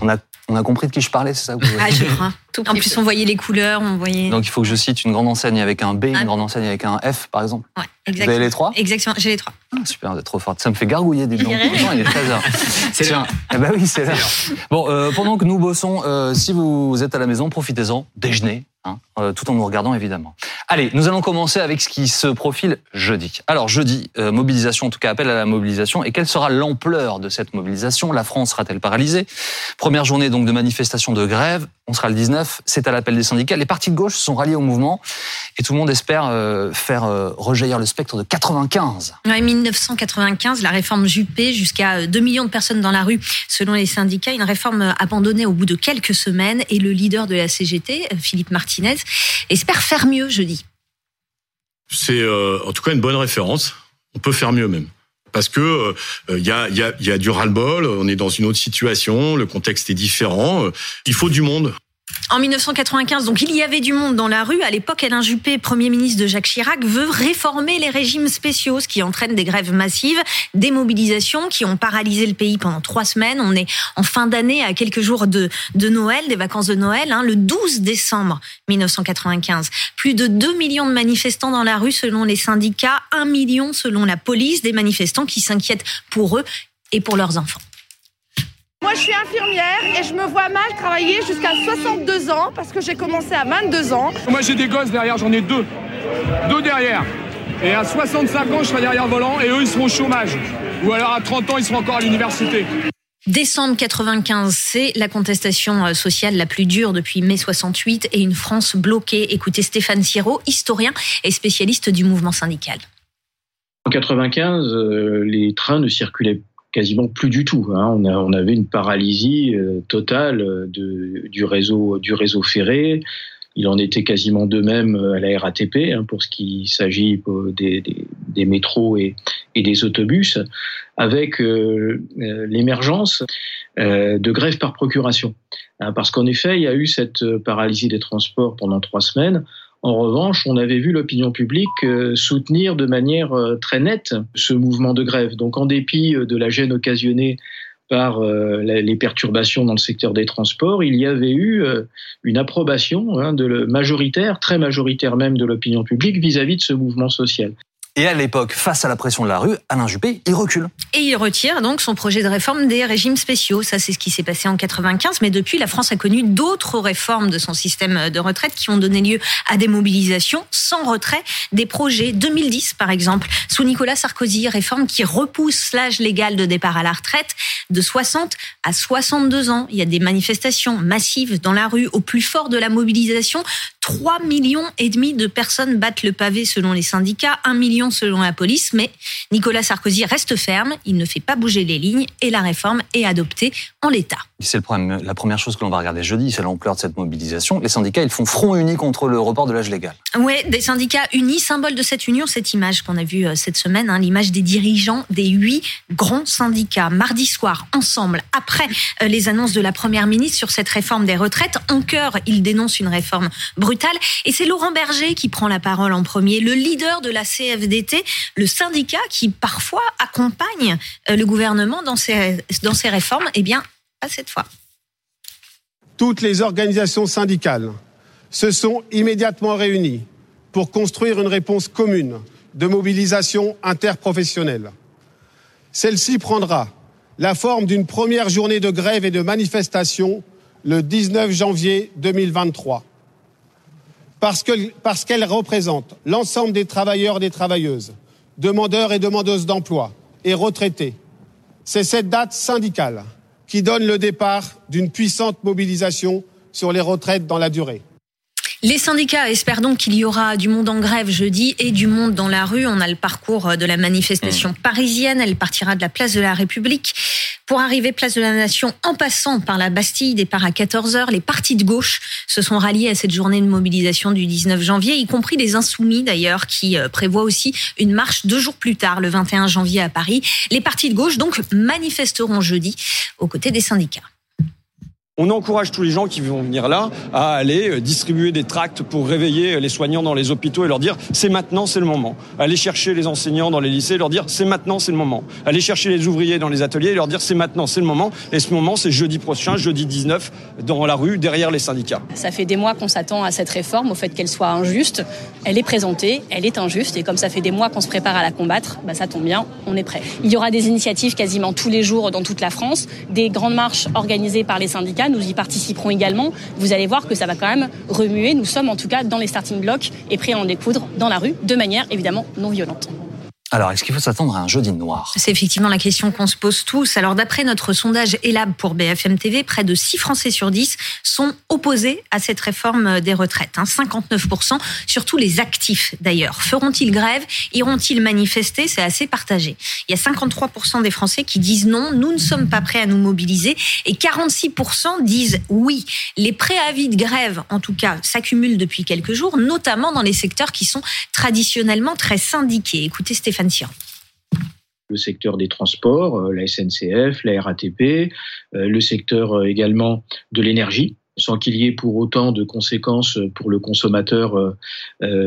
On a, on a compris de qui je parlais, c'est ça que vous Ah, je crois. En plus, on voyait les couleurs, on voyait. Donc il faut que je cite une grande enseigne avec un B, une Ah. grande enseigne avec un F, par exemple. Ouais, Vous exactement. avez les trois Exactement, j'ai les trois. Ah, Super, vous êtes trop forte. Ça me fait gargouiller, dirais. Pourtant, il est 13h. C'est Tiens, eh ben oui, c'est l'heure. Bon, euh, pendant que nous bossons, euh, si vous êtes à la maison, profitez-en, déjeunez, hein, euh, tout en nous regardant évidemment. Allez, nous allons commencer avec ce qui se profile jeudi. Alors jeudi, euh, mobilisation, en tout cas appel à la mobilisation. Et quelle sera l'ampleur de cette mobilisation? La France sera-t-elle paralysée? Première journée donc de manifestation de grève. On sera le 19. C'est à l'appel des syndicats. Les partis de gauche sont ralliés au mouvement et tout le monde espère euh, faire euh, rejaillir le spectre de 95. Ouais, 1995, la réforme Juppé, jusqu'à 2 millions de personnes dans la rue, selon les syndicats. Une réforme abandonnée au bout de quelques semaines. Et le leader de la CGT, Philippe Martinez, espère faire mieux jeudi. C'est euh, en tout cas une bonne référence. On peut faire mieux même. Parce que il y, a, y, y a du ras-le-bol, on est dans une autre situation, le contexte est différent, euh, il faut du monde. En 1995, donc il y avait du monde dans la rue. À l'époque, Alain Juppé, Premier ministre de Jacques Chirac, veut réformer les régimes spéciaux, ce qui entraîne des grèves massives, des mobilisations qui ont paralysé le pays pendant trois semaines. On est en fin d'année, à quelques jours de, Noël, des vacances de Noël, hein, le 12 décembre 1995. Plus de 2 millions de manifestants dans la rue selon les syndicats, 1 million selon la police, des manifestants qui s'inquiètent pour eux et pour leurs enfants. Moi, je suis infirmière et je me vois mal travailler jusqu'à 62 ans parce que j'ai commencé à 22 ans. Moi j'ai des gosses derrière, j'en ai deux. Deux derrière. Et à 65 ans, je serai derrière le volant et eux, ils seront au chômage. Ou alors à 30 ans, ils seront encore à l'université. Décembre 95, c'est la contestation euh, sociale la plus dure depuis mai 68 et une France bloquée. Écoutez Stéphane Siro, historien et spécialiste du mouvement syndical. En 95, euh, les trains ne circulaient quasiment plus du tout. Hein. On, a, on, avait une paralysie euh, totale de, du, réseau, du réseau ferré. Il en était quasiment de même à la RATP hein, pour ce qui s'agit des, des, des, métros et, et, des autobus, avec euh, l'émergence euh, de grèves par procuration. Hein, parce qu'en effet, il y a eu cette paralysie des transports pendant trois semaines. En revanche, on avait vu l'opinion publique euh, soutenir de manière euh, très nette ce mouvement de grève. Donc, en dépit de la gêne occasionnée par euh, les perturbations dans le secteur des transports, il y avait eu euh, une approbation hein, de majoritaire, très majoritaire même de l'opinion publique vis-à-vis -vis de ce mouvement social. Et à l'époque, face à la pression de la rue, Alain Juppé, il recule. Et il retire donc son projet de réforme des régimes spéciaux. Ça, c'est ce qui s'est passé en 95. Mais depuis, la France a connu d'autres réformes de son système de retraite qui ont donné lieu à des mobilisations sans retrait des projets. 2010, par exemple, sous Nicolas Sarkozy, réforme qui repousse l'âge légal de départ à la retraite de 60 à 62 ans. Il y a des manifestations massives dans la rue au plus fort de la mobilisation. 3 millions et demi de personnes battent le pavé selon les syndicats, 1 million selon la police, mais Nicolas Sarkozy reste ferme, il ne fait pas bouger les lignes et la réforme est adoptée en l'état. C'est le problème. La première chose que l'on va regarder jeudi, c'est l'ampleur de cette mobilisation. Les syndicats, ils font front uni contre le report de l'âge légal. Ouais, des syndicats unis, symbole de cette union, cette image qu'on a vue cette semaine, hein, l'image des dirigeants des huit grands syndicats, mardi soir, ensemble, après les annonces de la première ministre sur cette réforme des retraites. En cœur, ils dénoncent une réforme brutale. Et c'est Laurent Berger qui prend la parole en premier, le leader de la CFDT, le syndicat qui parfois accompagne le gouvernement dans ses, dans ses réformes. Eh bien, pas cette fois. Toutes les organisations syndicales se sont immédiatement réunies pour construire une réponse commune de mobilisation interprofessionnelle. Celle-ci prendra la forme d'une première journée de grève et de manifestation le 19 janvier 2023. Parce qu'elle parce représente l'ensemble des travailleurs et des travailleuses, demandeurs et demandeuses d'emploi et retraités. C'est cette date syndicale qui donne le départ d'une puissante mobilisation sur les retraites dans la durée. Les syndicats espèrent donc qu'il y aura du monde en grève jeudi et du monde dans la rue. On a le parcours de la manifestation parisienne. Elle partira de la place de la République pour arriver place de la Nation en passant par la Bastille. Départ à 14h. Les partis de gauche se sont ralliés à cette journée de mobilisation du 19 janvier, y compris les Insoumis d'ailleurs, qui prévoient aussi une marche deux jours plus tard, le 21 janvier à Paris. Les partis de gauche donc manifesteront jeudi aux côtés des syndicats. On encourage tous les gens qui vont venir là à aller euh, distribuer des tracts pour réveiller euh, les soignants dans les hôpitaux et leur dire c'est maintenant, c'est le moment. Aller chercher les enseignants dans les lycées et leur dire c'est maintenant, c'est le moment. Aller chercher les ouvriers dans les ateliers et leur dire c'est maintenant, c'est le moment. Et ce moment, c'est jeudi prochain, jeudi 19, dans la rue, derrière les syndicats. Ça fait des mois qu'on s'attend à cette réforme, au fait qu'elle soit injuste. Elle est présentée, elle est injuste. Et comme ça fait des mois qu'on se prépare à la combattre, bah ça tombe bien, on est prêt. Il y aura des initiatives quasiment tous les jours dans toute la France, des grandes marches organisées par les syndicats nous y participerons également. Vous allez voir que ça va quand même remuer. Nous sommes en tout cas dans les starting blocks et prêts à en découdre dans la rue, de manière évidemment non violente. Alors, est-ce qu'il faut s'attendre à un jeudi noir? C'est effectivement la question qu'on se pose tous. Alors, d'après notre sondage ELAB pour BFM TV, près de 6 Français sur 10 sont opposés à cette réforme des retraites. 59%, hein. surtout les actifs d'ailleurs. Feront-ils grève? Iront-ils manifester? C'est assez partagé. Il y a 53% des Français qui disent non, nous ne sommes pas prêts à nous mobiliser. Et 46% disent oui. Les préavis de grève, en tout cas, s'accumulent depuis quelques jours, notamment dans les secteurs qui sont traditionnellement très syndiqués. Écoutez Stéphane le secteur des transports, euh, la SNCF, la RATP, euh, le secteur euh, également de l'énergie, sans qu'il y ait pour autant de conséquences pour le consommateur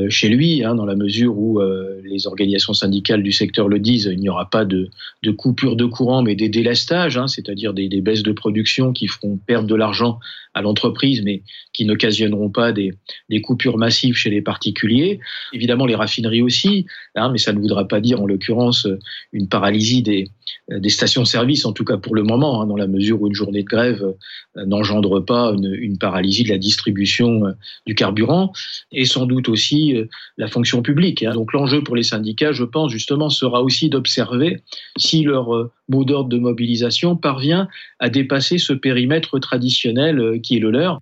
chez lui, hein, dans la mesure où les organisations syndicales du secteur le disent, il n'y aura pas de, coupure de courant, mais des délestages, hein, c'est-à-dire des, baisses de production qui feront perdre de l'argent à l'entreprise, mais qui n'occasionneront pas des, coupures massives chez les particuliers. Évidemment, les raffineries aussi, hein, mais ça ne voudra pas dire en l'occurrence une paralysie des, stations-service, en tout cas pour le moment, dans la mesure où une journée de grève euh, n'engendre pas une, paralysie de la distribution euh, du carburant, et sans doute aussi euh, la fonction publique. Hein. Donc l'enjeu pour les syndicats, je pense justement, sera aussi d'observer si leur mot d'ordre de mobilisation parvient à dépasser ce périmètre traditionnel qui est le leur.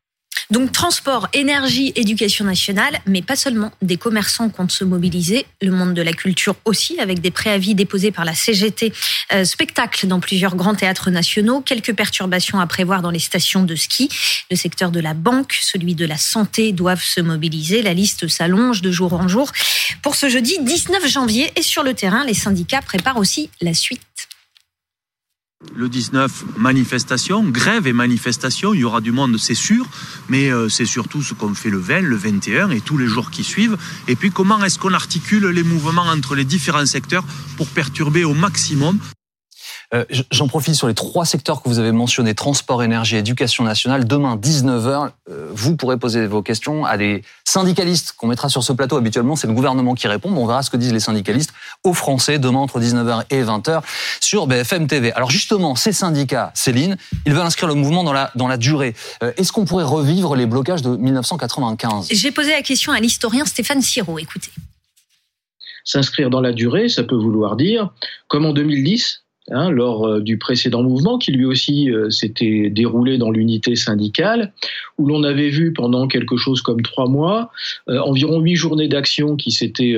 Donc transport, énergie, éducation nationale, mais pas seulement. Des commerçants comptent se mobiliser, le monde de la culture aussi, avec des préavis déposés par la CGT. Euh, spectacle dans plusieurs grands théâtres nationaux, quelques perturbations à prévoir dans les stations de ski. Le secteur de la banque, celui de la santé doivent se mobiliser. La liste s'allonge de jour en jour. Pour ce jeudi 19 janvier, et sur le terrain, les syndicats préparent aussi la suite. Le 19, manifestation, grève et manifestation, il y aura du monde, c'est sûr, mais euh, c'est surtout ce qu'on fait le 20, le 21 et tous les jours qui suivent. Et puis comment est-ce qu'on articule les mouvements entre les différents secteurs pour perturber au maximum euh, j'en profite sur les trois secteurs que vous avez mentionnés, transport, énergie, éducation nationale. Demain, 19h, euh, vous pourrez poser vos questions à des syndicalistes qu'on mettra sur ce plateau. Habituellement, c'est le gouvernement qui répond. On verra ce que disent les syndicalistes aux Français demain entre 19h et 20h sur BFM TV. Alors justement, ces syndicats, Céline, ils veulent inscrire le mouvement dans la, dans la durée. Euh, est-ce qu'on pourrait revivre les blocages de 1995 J'ai posé la question à l'historien Stéphane Siro. Écoutez. S'inscrire dans la durée, ça peut vouloir dire, comme en 2010, Hein, lors euh, du précédent mouvement, qui lui aussi euh, s'était déroulé dans l'unité syndicale, où l'on avait vu pendant quelque chose comme trois mois euh, environ huit journées d'action qui s'étaient,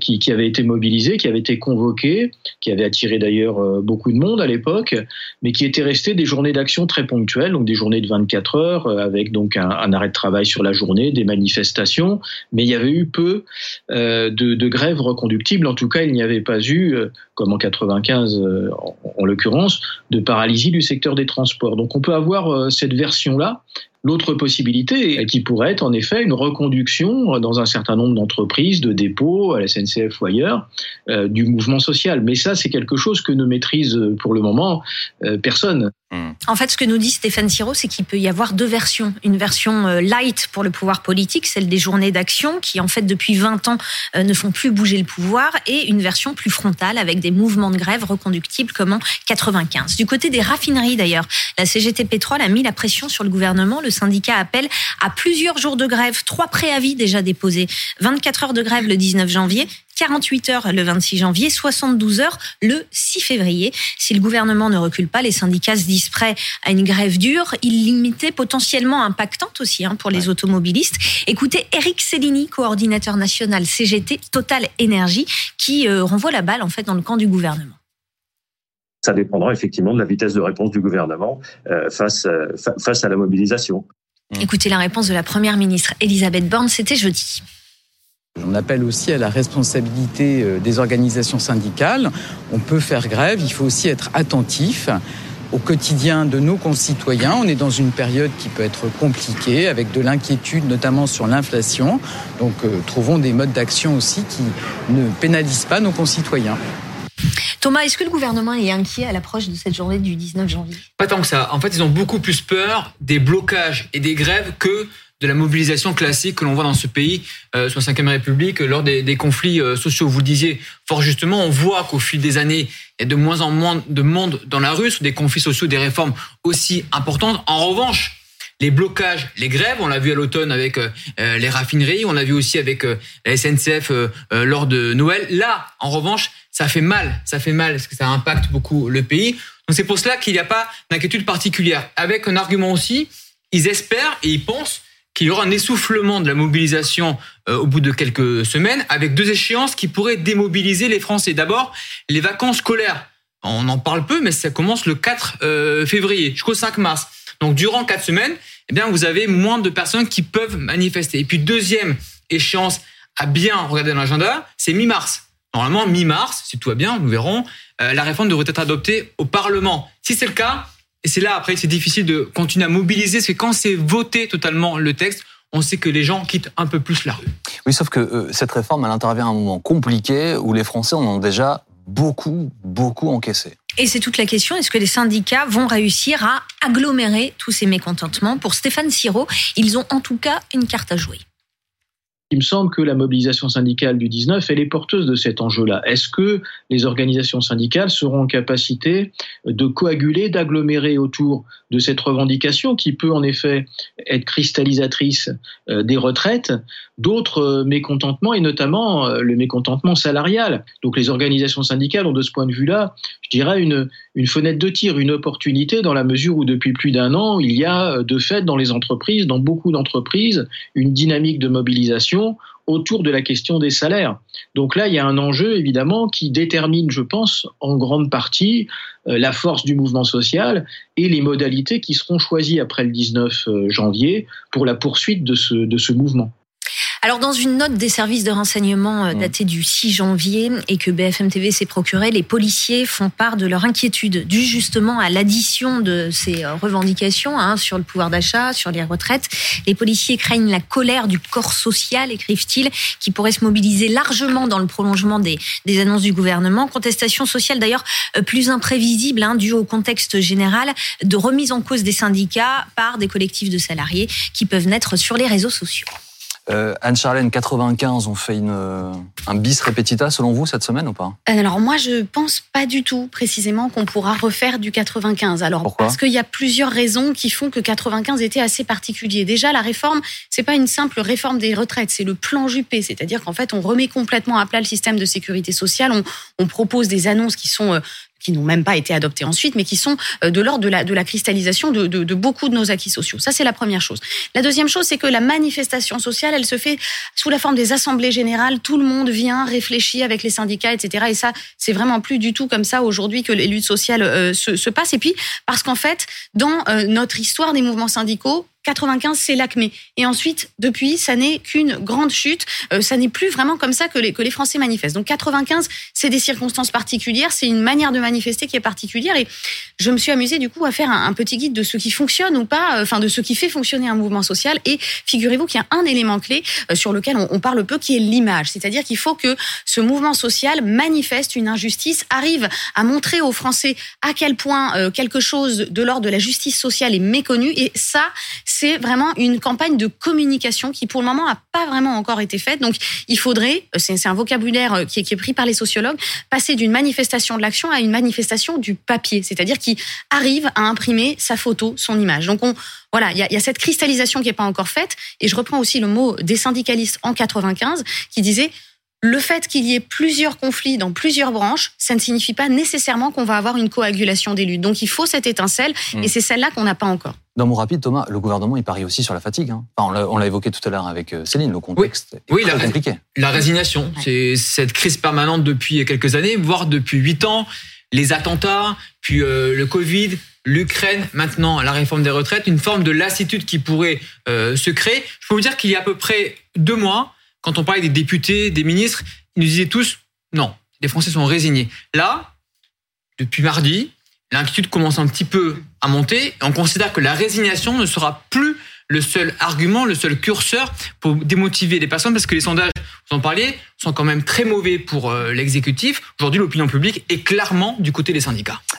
qui, avaient été mobilisées, qui avaient été convoquées, qui avaient attiré d'ailleurs beaucoup de monde à l'époque, mais qui étaient restées des journées d'action très ponctuelles, donc des journées de 24 heures avec donc un, un, arrêt de travail sur la journée, des manifestations, mais il y avait eu peu de, de grèves reconductibles. En tout cas, il n'y avait pas eu, comme en 95 en, l'occurrence, de paralysie du secteur des transports. Donc on peut avoir euh, cette version-là L'autre possibilité, qui pourrait être en effet une reconduction dans un certain nombre d'entreprises, de dépôts, à la SNCF ou ailleurs, euh, du mouvement social. Mais ça, c'est quelque chose que ne maîtrise euh, pour le moment euh, personne. En fait, ce que nous dit Stéphane Siro, c'est qu'il peut y avoir deux versions. Une version light pour le pouvoir politique, celle des journées d'action, qui en fait depuis 20 ans ne font plus bouger le pouvoir, et une version plus frontale avec des mouvements de grève reconductibles comme en 95. Du côté des raffineries d'ailleurs, la CGT Pétrole a mis la pression sur le gouvernement. Le syndicat appelle à plusieurs jours de grève, trois préavis déjà déposés, 24 heures de grève le 19 janvier, 48 heures le 26 janvier, 72 heures le 6 février. Si le gouvernement ne recule pas, les syndicats se disent prêts à une grève dure, illimitée, potentiellement impactante aussi hein, pour les automobilistes. Écoutez Eric Cellini, coordinateur national CGT Total Énergie, qui euh, renvoie la balle en fait dans le camp du gouvernement ça dépendra effectivement de la vitesse de réponse du gouvernement euh, face, euh, face à la mobilisation. Mmh. Écoutez la réponse de la Première ministre Elisabeth Borne, c'était jeudi. On appelle aussi à la responsabilité euh, des organisations syndicales. On peut faire grève, il faut aussi être attentif. au quotidien de nos concitoyens. On est dans une période qui peut être compliquée, avec de l'inquiétude, notamment sur l'inflation. Donc, euh, trouvons des modes d'action aussi qui ne pénalisent pas nos concitoyens. Thomas, est-ce que le gouvernement est inquiet à l'approche de cette journée du 19 janvier? Pas tant que ça. En fait, ils ont beaucoup plus peur des blocages et des grèves que de la mobilisation classique que l'on voit dans ce pays euh, sous la Ve République lors des, conflits euh, sociaux. Vous le disiez fort justement, on voit qu'au fil des années, il y a de moins en moins de monde dans la rue sur des conflits sociaux, des réformes aussi importantes. En revanche, les blocages, les grèves, on l'a vu à l'automne avec euh, les raffineries, on l'a vu aussi avec la SNCF lors de Noël. Là, en revanche, ça fait mal, ça fait mal parce que ça impacte beaucoup le pays. Donc c'est pour cela qu'il n'y a pas d'inquiétude particulière. Avec un argument aussi, ils espèrent et ils pensent qu'il y aura un essoufflement de la mobilisation euh, au bout de quelques semaines, avec deux échéances qui pourraient démobiliser les Français. D'abord, les vacances scolaires. On en parle peu, mais ça commence le 4 euh, février jusqu'au 5 mars. Donc durant quatre semaines, eh bien vous avez moins de personnes qui peuvent manifester. Et puis deuxième échéance à bien regarder dans l'agenda, c'est mi-mars. Normalement, mi-mars, si tout va bien, nous verrons, euh, la réforme devrait être adoptée au Parlement. Si c'est le cas, et c'est là, après, c'est difficile de continuer à mobiliser, parce que quand c'est voté totalement le texte, on sait que les gens quittent un peu plus la rue. Oui, sauf que euh, cette réforme, elle intervient à un moment compliqué où les Français en ont déjà beaucoup, beaucoup encaissé. Et c'est toute la question, est-ce que les syndicats vont réussir à agglomérer tous ces mécontentements? Pour Stéphane Siro, ils ont en tout cas une carte à jouer. Il me semble que la mobilisation syndicale du 19, elle est porteuse de cet enjeu-là. Est-ce que les organisations syndicales seront en capacité de coaguler, d'agglomérer autour de cette revendication qui peut en effet être cristallisatrice euh, des retraites, d'autres euh, mécontentements et notamment euh, le mécontentement salarial? Donc les organisations syndicales ont de ce point de vue-là, je dirais, une, une fenêtre de tir, une opportunité dans la mesure où depuis plus d'un an, il y a de fait dans les entreprises, dans beaucoup d'entreprises, une dynamique de mobilisation autour de la question des salaires. Donc là, il y a un enjeu évidemment qui détermine, je pense, en grande partie euh, la force du mouvement social et les modalités qui seront choisies après le 19 euh, janvier pour la poursuite de ce, de ce mouvement. Alors, dans une note des services de renseignement euh, datée du 6 janvier et que BFM TV s'est procuré, les policiers font part de leur inquiétude due justement à l'addition de ces euh, revendications hein, sur le pouvoir d'achat, sur les retraites. Les policiers craignent la colère du corps social, écrivent-ils, qui pourrait se mobiliser largement dans le prolongement des, des annonces du gouvernement. Contestation sociale d'ailleurs euh, plus imprévisible, hein, due au contexte général de remise en cause des syndicats par des collectifs de salariés qui peuvent naître sur les réseaux sociaux. Euh, Anne-Charlène, 95, on fait une, euh, un bis repetita selon vous cette semaine ou pas? Euh, Alors moi je pense pas du tout précisément qu'on pourra refaire du 95. Alors Pourquoi? parce qu'il y a plusieurs raisons qui font que 95 était assez particulier. Déjà la réforme, c'est pas une simple réforme des retraites, c'est le plan Juppé, c'est-à-dire qu'en fait on remet complètement à plat le système de sécurité sociale, on, on propose des annonces qui sont qui n'ont même pas été adoptés ensuite, mais qui sont euh, de l'ordre de la, cristallisation de, beaucoup de nos acquis sociaux. Ça, c'est la première chose. La deuxième chose, c'est que la manifestation sociale, elle se fait sous la forme des assemblées générales. Tout le monde vient, réfléchir avec les syndicats, etc. Et ça, c'est vraiment plus du tout comme ça aujourd'hui que les luttes sociales euh, se, se passent. Et puis, parce qu'en fait, dans euh, notre histoire des mouvements syndicaux, 95, c'est l'acmé. Et ensuite, depuis, ça n'est qu'une grande chute. Euh, ça n'est plus vraiment comme ça que les, que les Français manifestent. Donc 95, c'est des circonstances particulières, c'est une manière de manifester qui est particulière. Et je me suis amusée du coup à faire un, petit guide de ce qui fonctionne ou pas, euh, enfin de ce qui fait fonctionner un mouvement social. Et figurez-vous qu'il y a un élément clé euh, sur lequel on, on parle peu, qui est l'image. C'est-à-dire qu'il faut que ce mouvement social manifeste une injustice, arrive à montrer aux Français à quel point quelque chose de l'ordre de la justice sociale est méconnu. Et ça, vraiment une campagne de communication qui, pour le moment, n'a pas vraiment encore été faite. Donc, il faudrait, euh, c'est un vocabulaire euh, qui est, pris par les sociologues, passer d'une manifestation de l'action à une manifestation du papier, c'est-à-dire qui arrive à imprimer sa photo, son image. Donc, on, voilà, il y a, cette cristallisation qui n'est pas encore faite. Et je reprends aussi le mot des syndicalistes en 95 qui disait le fait qu'il y ait plusieurs conflits dans plusieurs branches, ça ne signifie pas nécessairement qu'on va avoir une coagulation des luttes. Donc il faut cette étincelle, mmh. et c'est celle-là qu'on n'a pas encore. Dans mon rapide, Thomas, le gouvernement, il parie aussi sur la fatigue. Hein. Enfin, on l'a évoqué tout à l'heure avec euh, Céline, le contexte oui. est oui, la, compliqué. La résignation, c'est cette crise permanente depuis quelques années, voire depuis huit ans. Les attentats, puis euh, le Covid, l'Ukraine, maintenant la réforme des retraites, une forme de lassitude qui pourrait euh, se créer. Je peux vous dire qu'il y a à peu près deux mois, quand on parlait des députés, des ministres, ils nous disaient tous non, les Français sont résignés. Là, depuis mardi, l'inquiétude commence un petit peu à monter. On considère que la résignation ne sera plus le seul argument, le seul curseur pour démotiver les personnes, parce que les sondages, vous en parliez, sont quand même très mauvais pour euh, l'exécutif. Aujourd'hui, l'opinion publique est clairement du côté des syndicats.